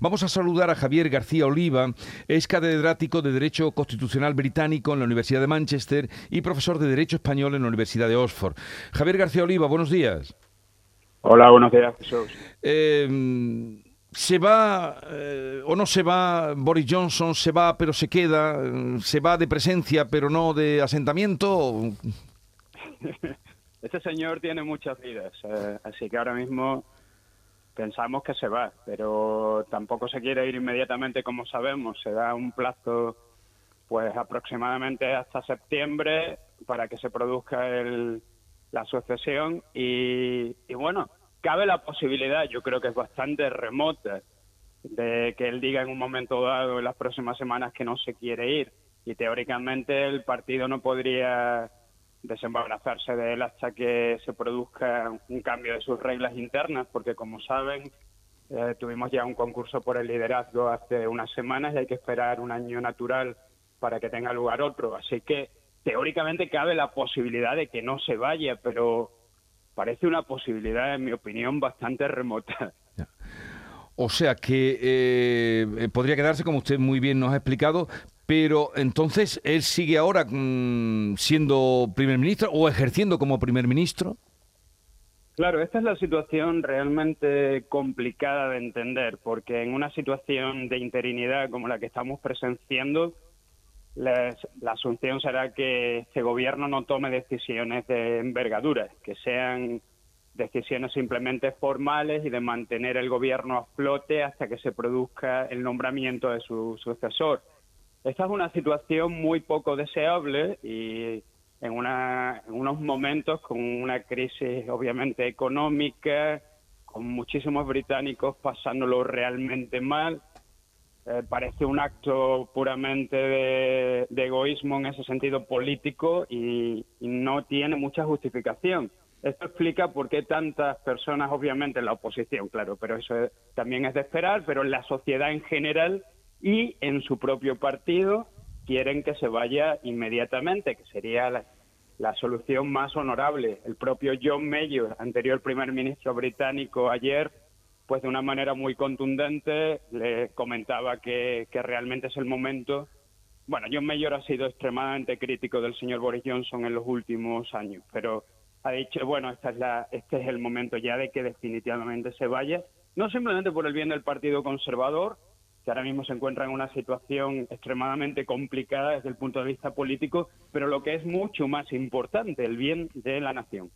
Vamos a saludar a Javier García Oliva, es catedrático de Derecho Constitucional Británico en la Universidad de Manchester y profesor de Derecho Español en la Universidad de Oxford. Javier García Oliva, buenos días. Hola, buenos días. Eh, ¿Se va eh, o no se va Boris Johnson? ¿Se va pero se queda? ¿Se va de presencia pero no de asentamiento? Este señor tiene muchas vidas, eh, así que ahora mismo pensamos que se va, pero tampoco se quiere ir inmediatamente como sabemos. Se da un plazo pues aproximadamente hasta septiembre para que se produzca el, la sucesión y, y bueno, cabe la posibilidad, yo creo que es bastante remota, de que él diga en un momento dado en las próximas semanas que no se quiere ir y teóricamente el partido no podría desembarazarse de él hasta que se produzca un cambio de sus reglas internas, porque como saben, eh, tuvimos ya un concurso por el liderazgo hace unas semanas y hay que esperar un año natural para que tenga lugar otro. Así que teóricamente cabe la posibilidad de que no se vaya, pero parece una posibilidad, en mi opinión, bastante remota. O sea que eh, podría quedarse, como usted muy bien nos ha explicado, pero entonces él sigue ahora mm, siendo primer ministro o ejerciendo como primer ministro. Claro, esta es la situación realmente complicada de entender, porque en una situación de interinidad como la que estamos presenciando, la asunción será que este gobierno no tome decisiones de envergadura, que sean decisiones simplemente formales y de mantener el gobierno a flote hasta que se produzca el nombramiento de su sucesor. Esta es una situación muy poco deseable y en, una, unos momentos con una crisis obviamente económica, con muchísimos británicos pasándolo realmente mal, eh, parece un acto puramente de, egoísmo en ese sentido político y, no tiene mucha justificación. Esto explica por qué tantas personas, obviamente en la oposición, claro, pero eso también es de esperar, pero en la sociedad en general y en su propio partido quieren que se vaya inmediatamente, que sería la, solución más honorable. El propio John Mayor, anterior primer ministro británico, ayer pues de una manera muy contundente le comentaba que, realmente es el momento. Bueno, John Mayor ha sido extremadamente crítico del señor Boris Johnson en los últimos años, pero ha dicho, bueno, esta es la, este es el momento ya de que definitivamente se vaya, no simplemente por el bien del Partido Conservador, que ahora mismo se encuentra en una situación extremadamente complicada desde el punto de vista político, pero lo que es mucho más importante, el bien de la nación.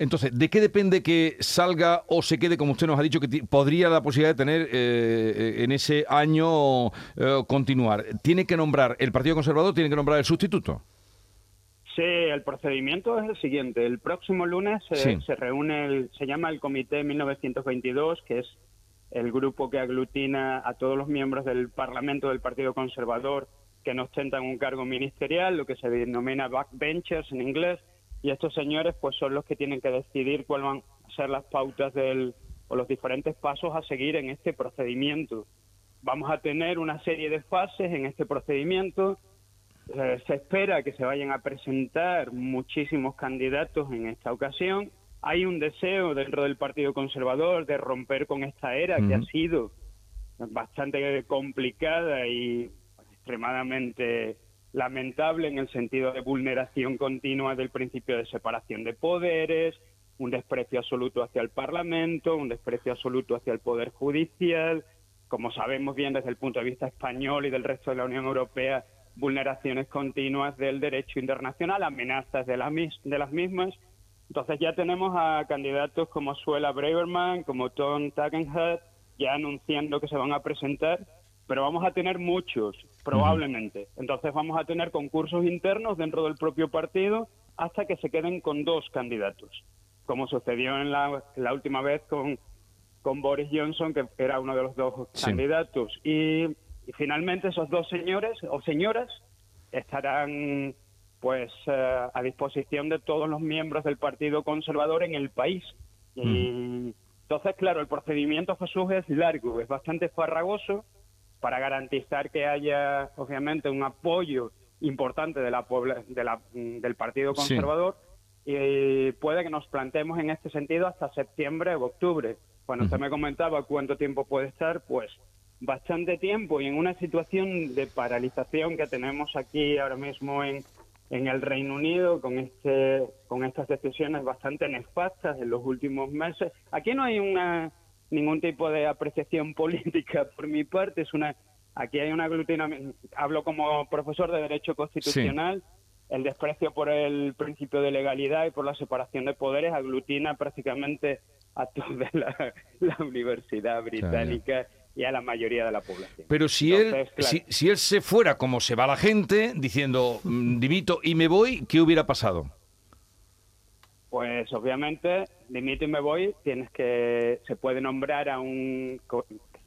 Entonces, ¿de qué depende que salga o se quede, como usted nos ha dicho, que podría la posibilidad de tener eh, en ese año eh, continuar? ¿Tiene que nombrar, el Partido Conservador tiene que nombrar el sustituto? Sí, el procedimiento es el siguiente. El próximo lunes se reúne, el, se llama el Comité 1922, que es el grupo que aglutina a todos los miembros del Parlamento del Partido Conservador que no ostentan un cargo ministerial, lo que se denomina backbenchers en inglés, y estos señores pues son los que tienen que decidir cuáles van a ser las pautas del, o los diferentes pasos a seguir en este procedimiento. Vamos a tener una serie de fases en este procedimiento. Eh, se espera que se vayan a presentar muchísimos candidatos en esta ocasión. Hay un deseo dentro del Partido Conservador de romper con esta era que ha sido bastante complicada y extremadamente lamentable en el sentido de vulneración continua del principio de separación de poderes, un desprecio absoluto hacia el Parlamento, un desprecio absoluto hacia el Poder Judicial, como sabemos bien desde el punto de vista español y del resto de la Unión Europea, vulneraciones continuas del derecho internacional, amenazas de, de las mismas. Entonces ya tenemos a candidatos como Suela Braverman, como Tom Tagenhut, ya anunciando que se van a presentar pero vamos a tener muchos, probablemente. Entonces vamos a tener concursos internos dentro del propio partido hasta que se queden con dos candidatos, como sucedió en la, última vez con, con Boris Johnson, que era uno de los dos candidatos. Y, finalmente esos dos señores o señoras estarán pues eh, a disposición de todos los miembros del Partido Conservador en el país. Y entonces, claro, el procedimiento Jesús es largo, es bastante farragoso para garantizar que haya, obviamente, un apoyo importante de la, de la del Partido Conservador. Y puede que nos planteemos en este sentido hasta septiembre o octubre. Cuando usted me comentaba cuánto tiempo puede estar, pues bastante tiempo. Y en una situación de paralización que tenemos aquí ahora mismo en, en el Reino Unido con este con estas decisiones bastante nefastas en los últimos meses. Aquí no hay una ningún tipo de apreciación política por mi parte, es una aquí hay una aglutinamiento, hablo como profesor de derecho constitucional, el desprecio por el principio de legalidad y por la separación de poderes aglutina prácticamente a toda la, universidad británica y a la mayoría de la población. Pero si él si, él se fuera como se va la gente diciendo mm, dimito y me voy, ¿qué hubiera pasado? Pues obviamente dimito y me voy, tienes que se puede nombrar a un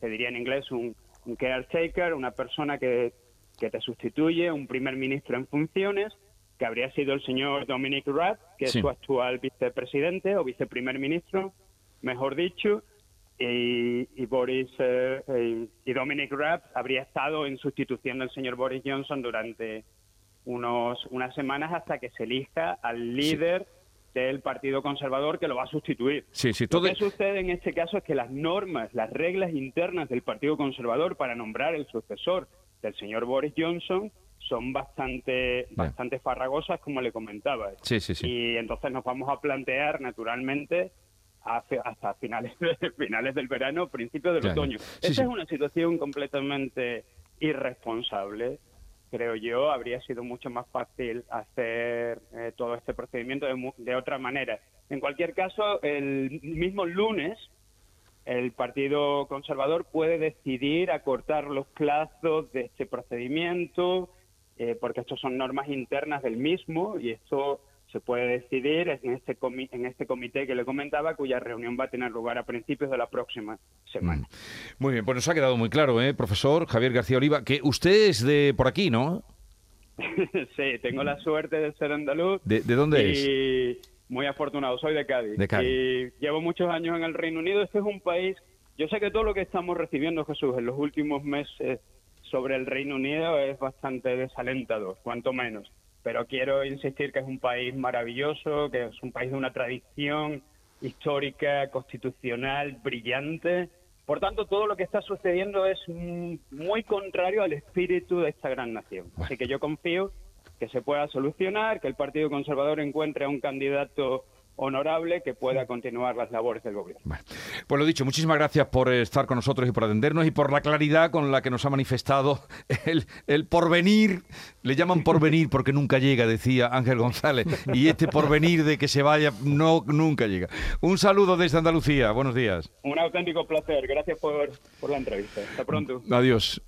se diría en inglés un, caretaker, una persona que, que te sustituye, un primer ministro en funciones que habría sido el señor Dominic Raab, que es su actual vicepresidente o viceprimer ministro, mejor dicho, y, Boris eh, y Dominic Raab habría estado en sustitución del señor Boris Johnson durante unos unas semanas hasta que se elija al líder del Partido Conservador que lo va a sustituir. Sí, sí, todo... Lo que sucede en este caso es que las normas, las reglas internas del Partido Conservador para nombrar el sucesor del señor Boris Johnson son bastante bastante farragosas, como le comentaba. Sí, sí, sí. Y entonces nos vamos a plantear, naturalmente, hasta finales, finales del verano, principios del otoño. Esa es una situación completamente irresponsable. Creo yo, habría sido mucho más fácil hacer eh, todo este procedimiento de, otra manera. En cualquier caso, el mismo lunes, el Partido Conservador puede decidir acortar los plazos de este procedimiento, eh, porque estos son normas internas del mismo y esto se puede decidir en este, en este comité que le comentaba, cuya reunión va a tener lugar a principios de la próxima semana. Mm. Muy bien, pues nos ha quedado muy claro, ¿eh, profesor Javier García Oliva, que usted es de por aquí, ¿no? sí, tengo la suerte de ser andaluz. ¿De, dónde y Muy afortunado, soy de Cádiz. de Cádiz. Y llevo muchos años en el Reino Unido. Este es un país, yo sé que todo lo que estamos recibiendo, Jesús, en los últimos meses sobre el Reino Unido es bastante desalentador, cuanto menos pero quiero insistir que es un país maravilloso, que es un país de una tradición histórica, constitucional, brillante. Por tanto, todo lo que está sucediendo es muy contrario al espíritu de esta gran nación. Así que yo confío que se pueda solucionar, que el Partido Conservador encuentre a un candidato honorable que pueda continuar las labores del gobierno. pues lo dicho, muchísimas gracias por estar con nosotros y por atendernos y por la claridad con la que nos ha manifestado el, el porvenir. Le llaman porvenir porque nunca llega, decía Ángel González. Y este porvenir de que se vaya no nunca llega. Un saludo desde Andalucía. Buenos días. Un auténtico placer. Gracias por, por la entrevista. Hasta pronto. Adiós.